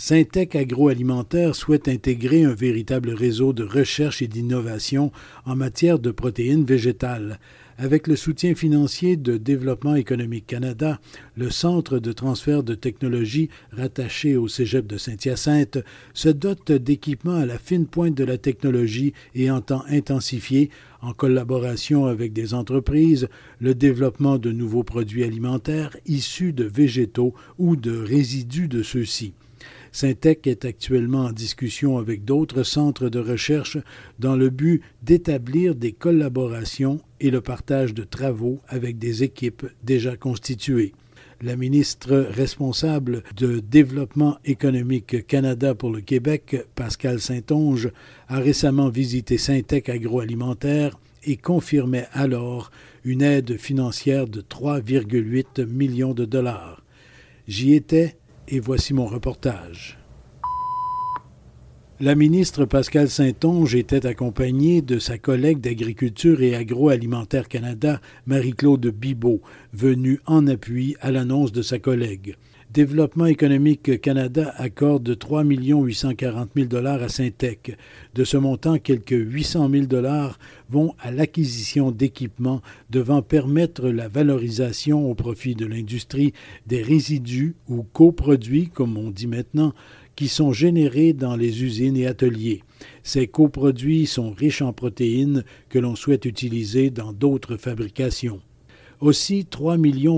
Syntec Agroalimentaire souhaite intégrer un véritable réseau de recherche et d'innovation en matière de protéines végétales. Avec le soutien financier de Développement économique Canada, le Centre de transfert de technologie rattaché au Cégep de Saint-Hyacinthe se dote d'équipements à la fine pointe de la technologie et entend intensifier, en collaboration avec des entreprises, le développement de nouveaux produits alimentaires issus de végétaux ou de résidus de ceux-ci. Syntec est actuellement en discussion avec d'autres centres de recherche dans le but d'établir des collaborations et le partage de travaux avec des équipes déjà constituées. La ministre responsable de Développement économique Canada pour le Québec, Pascal Saint-Onge, a récemment visité Syntec agroalimentaire et confirmait alors une aide financière de 3,8 millions de dollars. J'y étais et voici mon reportage. La ministre Pascal Saint-Onge était accompagnée de sa collègue d'Agriculture et Agroalimentaire Canada, Marie-Claude Bibot, venue en appui à l'annonce de sa collègue. Développement économique Canada accorde 3 840 000 dollars à Syntec. De ce montant, quelques 800 000 dollars vont à l'acquisition d'équipements devant permettre la valorisation au profit de l'industrie des résidus ou coproduits, comme on dit maintenant, qui sont générés dans les usines et ateliers. Ces coproduits sont riches en protéines que l'on souhaite utiliser dans d'autres fabrications. Aussi, 3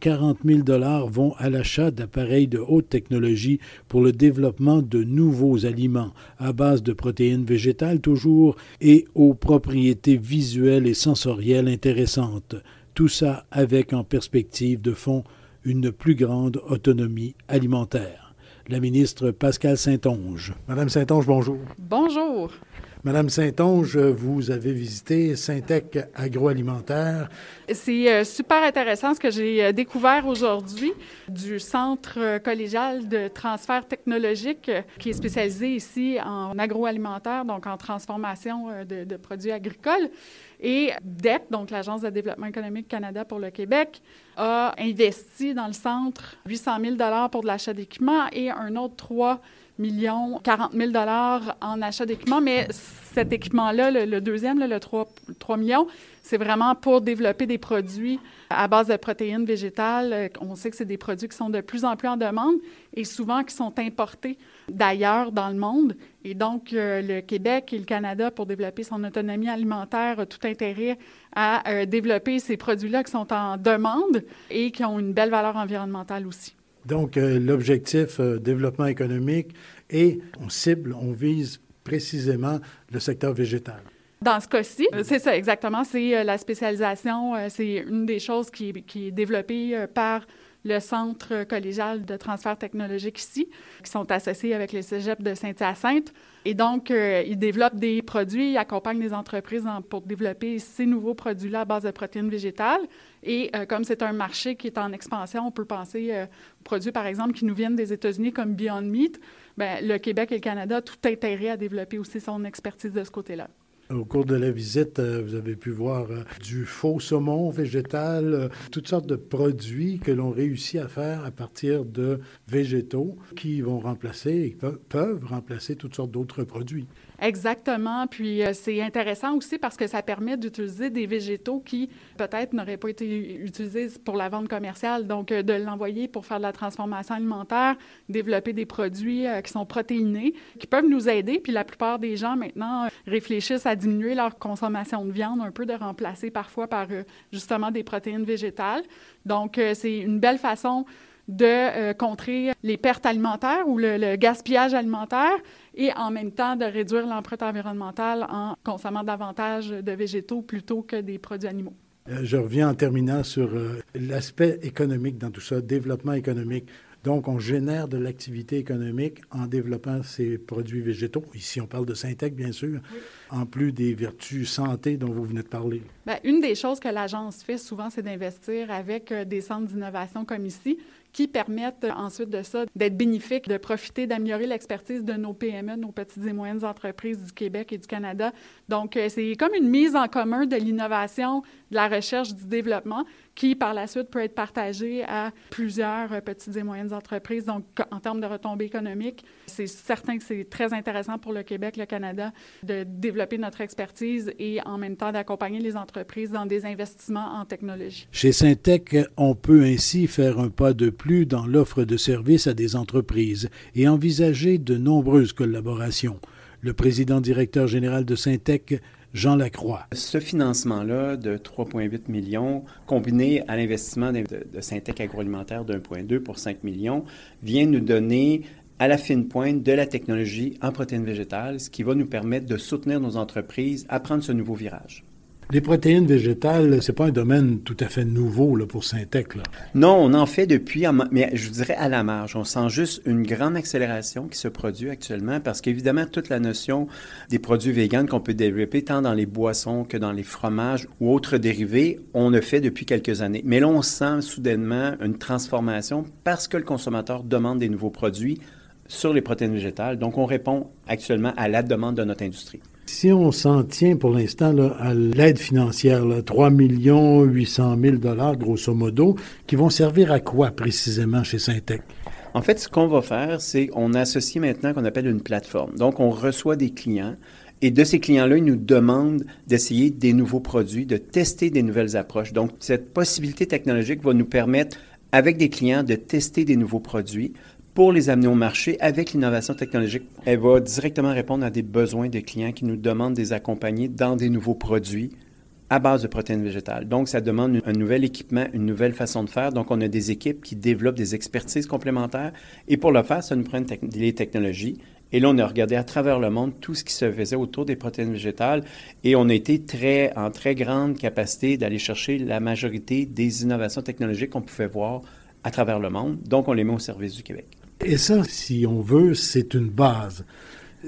40 000 dollars vont à l'achat d'appareils de haute technologie pour le développement de nouveaux aliments à base de protéines végétales toujours et aux propriétés visuelles et sensorielles intéressantes. Tout ça avec en perspective de fond une plus grande autonomie alimentaire. La ministre Pascal Saint-Onge. Madame Saint-Onge, bonjour. Bonjour. Madame Saint-Onge, vous avez visité Syntec Agroalimentaire. C'est euh, super intéressant ce que j'ai euh, découvert aujourd'hui du Centre euh, collégial de transfert technologique qui est spécialisé ici en agroalimentaire, donc en transformation de, de produits agricoles. Et DEC, donc l'Agence de développement économique Canada pour le Québec, a investi dans le centre 800 000 pour de l'achat d'équipements et un autre 3 millions, 40 000 dollars en achat d'équipement, mais cet équipement-là, le, deuxième, le 3, 3 millions, c'est vraiment pour développer des produits à base de protéines végétales. On sait que c'est des produits qui sont de plus en plus en demande et souvent qui sont importés d'ailleurs dans le monde. Et donc, euh, le Québec et le Canada, pour développer son autonomie alimentaire, ont tout intérêt à euh, développer ces produits-là qui sont en demande et qui ont une belle valeur environnementale aussi. Donc, euh, l'objectif développement économique et on cible, on vise précisément le secteur végétal. Dans ce cas-ci, c'est ça exactement, c'est la spécialisation, c'est une des choses qui, qui est développée par le Centre collégial de transfert technologique ici, qui sont associés avec le Cégep de Saint-Hyacinthe. Et donc, euh, ils développent des produits, ils accompagnent les entreprises pour développer ces nouveaux produits-là à base de protéines végétales. Et euh, comme c'est un marché qui est en expansion, on peut penser euh, aux produits, par exemple, qui nous viennent des États-Unis comme Beyond Meat. Bien, le Québec et le Canada ont tout intérêt à développer aussi son expertise de ce côté-là. Au cours de la visite, euh, vous avez pu voir euh, du faux saumon végétal, euh, toutes sortes de produits que l'on réussit à faire à partir de végétaux qui vont remplacer et peuvent remplacer toutes sortes d'autres produits. Exactement. Puis euh, c'est intéressant aussi parce que ça permet d'utiliser des végétaux qui peut-être n'auraient pas été utilisés pour la vente commerciale. Donc euh, de l'envoyer pour faire de la transformation alimentaire, développer des produits euh, qui sont protéinés, qui peuvent nous aider. Puis la plupart des gens maintenant réfléchissent à diminuer leur consommation de viande, un peu de remplacer parfois par justement des protéines végétales. Donc c'est une belle façon de contrer les pertes alimentaires ou le gaspillage alimentaire et en même temps de réduire l'empreinte environnementale en consommant davantage de végétaux plutôt que des produits animaux. Euh, je reviens en terminant sur euh, l'aspect économique dans tout ça, développement économique. Donc, on génère de l'activité économique en développant ces produits végétaux. Ici, on parle de Syntec, bien sûr, en plus des vertus santé dont vous venez de parler? Bien, une des choses que l'agence fait souvent, c'est d'investir avec euh, des centres d'innovation comme ici, qui permettent ensuite de ça d'être bénéfiques, de profiter, d'améliorer l'expertise de nos PME, nos petites et moyennes entreprises du Québec et du Canada. Donc, euh, c'est comme une mise en commun de l'innovation, de la recherche, du développement qui, par la suite, peut être partagée à plusieurs euh, petites et moyennes entreprises. Donc, en termes de retombées économiques, c'est certain que c'est très intéressant pour le Québec, le Canada, de développer notre expertise et en même temps d'accompagner les entreprises dans des investissements en technologie. Chez Syntec, on peut ainsi faire un pas de plus dans l'offre de services à des entreprises et envisager de nombreuses collaborations. Le président directeur général de Syntec, Jean Lacroix. Ce financement-là de 3,8 millions, combiné à l'investissement de, de Syntec agroalimentaire de 1,2 pour 5 millions, vient nous donner à la fine pointe de la technologie en protéines végétales, ce qui va nous permettre de soutenir nos entreprises à prendre ce nouveau virage. Les protéines végétales, c'est pas un domaine tout à fait nouveau là, pour Syntec. Là. Non, on en fait depuis, mais je dirais à la marge. On sent juste une grande accélération qui se produit actuellement parce qu'évidemment, toute la notion des produits véganes qu'on peut développer tant dans les boissons que dans les fromages ou autres dérivés, on le fait depuis quelques années. Mais là, on sent soudainement une transformation parce que le consommateur demande des nouveaux produits sur les protéines végétales. Donc, on répond actuellement à la demande de notre industrie. Si on s'en tient pour l'instant à l'aide financière, là, 3 800 000 dollars grosso modo, qui vont servir à quoi précisément chez Syntec? En fait, ce qu'on va faire, c'est qu'on associe maintenant qu'on appelle une plateforme. Donc, on reçoit des clients et de ces clients-là, ils nous demandent d'essayer des nouveaux produits, de tester des nouvelles approches. Donc, cette possibilité technologique va nous permettre, avec des clients, de tester des nouveaux produits, pour les amener au marché avec l'innovation technologique. Elle va directement répondre à des besoins des clients qui nous demandent de les accompagner dans des nouveaux produits à base de protéines végétales. Donc, ça demande un nouvel équipement, une nouvelle façon de faire. Donc, on a des équipes qui développent des expertises complémentaires. Et pour le faire, ça nous prend des technologies. Et là, on a regardé à travers le monde tout ce qui se faisait autour des protéines végétales et on a été très, en très grande capacité d'aller chercher la majorité des innovations technologiques qu'on pouvait voir à travers le monde. Donc, on les met au service du Québec. Et ça, si on veut, c'est une base.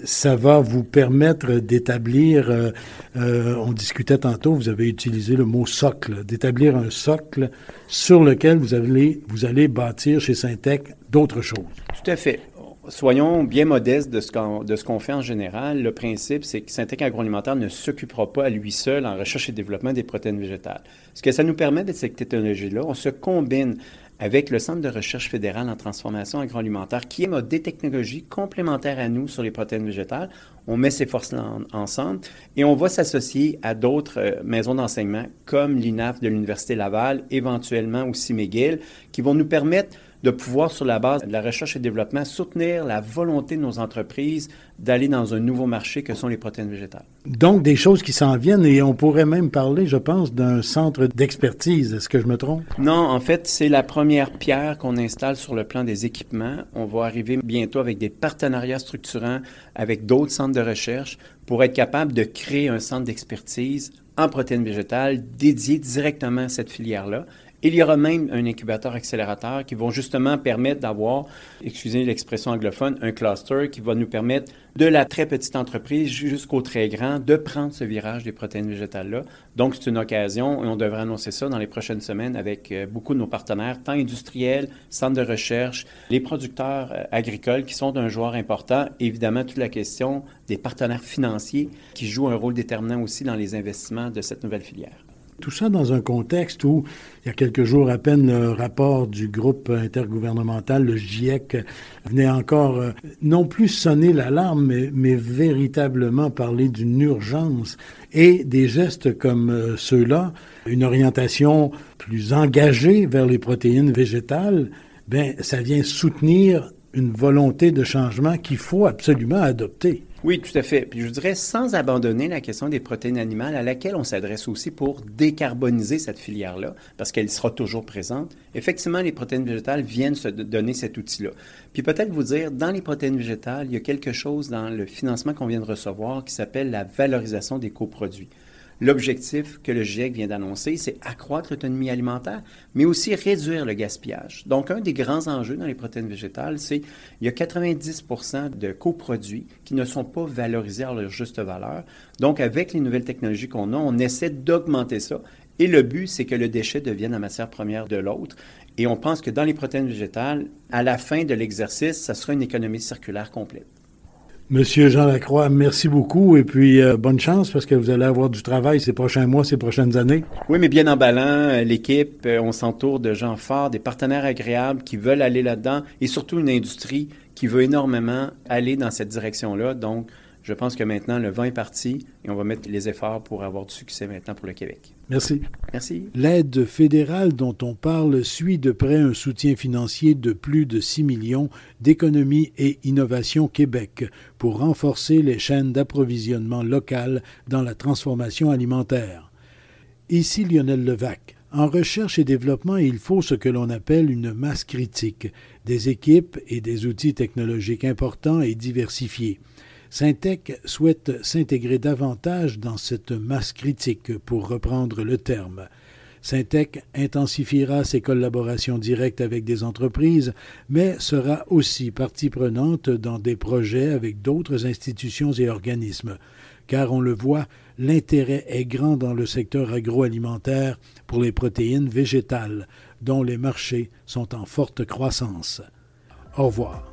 Ça va vous permettre d'établir, euh, euh, on discutait tantôt, vous avez utilisé le mot socle, d'établir un socle sur lequel vous allez, vous allez bâtir chez Syntec d'autres choses. Tout à fait soyons bien modestes de ce qu'on fait en général. Le principe, c'est que Syntec Agroalimentaire ne s'occupera pas à lui seul en recherche et développement des protéines végétales. Ce que ça nous permet de cette technologie-là, on se combine avec le Centre de recherche fédéral en transformation agroalimentaire, qui est des technologies complémentaires à nous sur les protéines végétales. On met ces forces-là ensemble et on va s'associer à d'autres euh, maisons d'enseignement comme l'INAF de l'Université Laval, éventuellement aussi McGill, qui vont nous permettre de pouvoir, sur la base de la recherche et développement, soutenir la volonté de nos entreprises d'aller dans un nouveau marché que sont les protéines végétales. Donc, des choses qui s'en viennent et on pourrait même parler, je pense, d'un centre d'expertise. Est-ce que je me trompe? Non, en fait, c'est la première pierre qu'on installe sur le plan des équipements. On va arriver bientôt avec des partenariats structurants avec d'autres centres de recherche pour être capable de créer un centre d'expertise en protéines végétales dédié directement à cette filière-là. Il y aura même un incubateur accélérateur qui vont justement permettre d'avoir, excusez l'expression anglophone, un cluster qui va nous permettre de la très petite entreprise jusqu'au très grand de prendre ce virage des protéines végétales-là. Donc, c'est une occasion et on devrait annoncer ça dans les prochaines semaines avec euh, beaucoup de nos partenaires, tant industriels, centres de recherche, les producteurs euh, agricoles qui sont un joueur important. évidemment, toute la question des partenaires financiers qui jouent un rôle déterminant aussi dans les investissements de cette nouvelle filière. Tout ça dans un contexte où, il y a quelques jours à peine, le rapport du groupe intergouvernemental, le GIEC, venait encore euh, non plus sonner l'alarme, mais, véritablement parler d'une urgence et des gestes comme euh, ceux-là, une orientation plus engagée vers les protéines végétales, ben, ça vient soutenir une volonté de changement qu'il faut absolument adopter. Oui, tout à fait. Puis je dirais sans abandonner la question des protéines animales à laquelle on s'adresse aussi pour décarboniser cette filière-là, parce qu'elle sera toujours présente. Effectivement, les protéines végétales viennent se donner cet outil-là. Puis peut-être vous dire, dans les protéines végétales, il y a quelque chose dans le financement qu'on vient de recevoir qui s'appelle la valorisation des coproduits. L'objectif que le GIEC vient d'annoncer, c'est accroître l'autonomie alimentaire, mais aussi réduire le gaspillage. Donc, un des grands enjeux dans les protéines végétales, c'est il y a 90% de coproduits qui ne sont pas valorisés à leur juste valeur. Donc, avec les nouvelles technologies qu'on a, on essaie d'augmenter ça. Et le but, c'est que le déchet devienne la matière première de l'autre. Et on pense que dans les protéines végétales, à la fin de l'exercice, ça sera une économie circulaire complète. Monsieur Jean Lacroix, merci beaucoup et puis euh, bonne chance parce que vous allez avoir du travail ces prochains mois, ces prochaines années. Oui, mais bien emballant, euh, l'équipe, euh, on s'entoure de gens forts, des partenaires agréables qui veulent aller là-dedans et surtout une industrie qui veut énormément aller dans cette direction-là. Donc, je pense que maintenant, le vent est parti et on va mettre les efforts pour avoir du succès maintenant pour le Québec. Merci. Merci. L'aide fédérale dont on parle suit de près un soutien financier de plus de 6 millions d'économie et innovation Québec pour renforcer les chaînes d'approvisionnement locales dans la transformation alimentaire. Ici Lionel Levac. En recherche et développement, il faut ce que l'on appelle une masse critique, des équipes et des outils technologiques importants et diversifiés. Syntec souhaite s'intégrer davantage dans cette masse critique, pour reprendre le terme. Syntec intensifiera ses collaborations directes avec des entreprises, mais sera aussi partie prenante dans des projets avec d'autres institutions et organismes. Car on le voit, l'intérêt est grand dans le secteur agroalimentaire pour les protéines végétales, dont les marchés sont en forte croissance. Au revoir.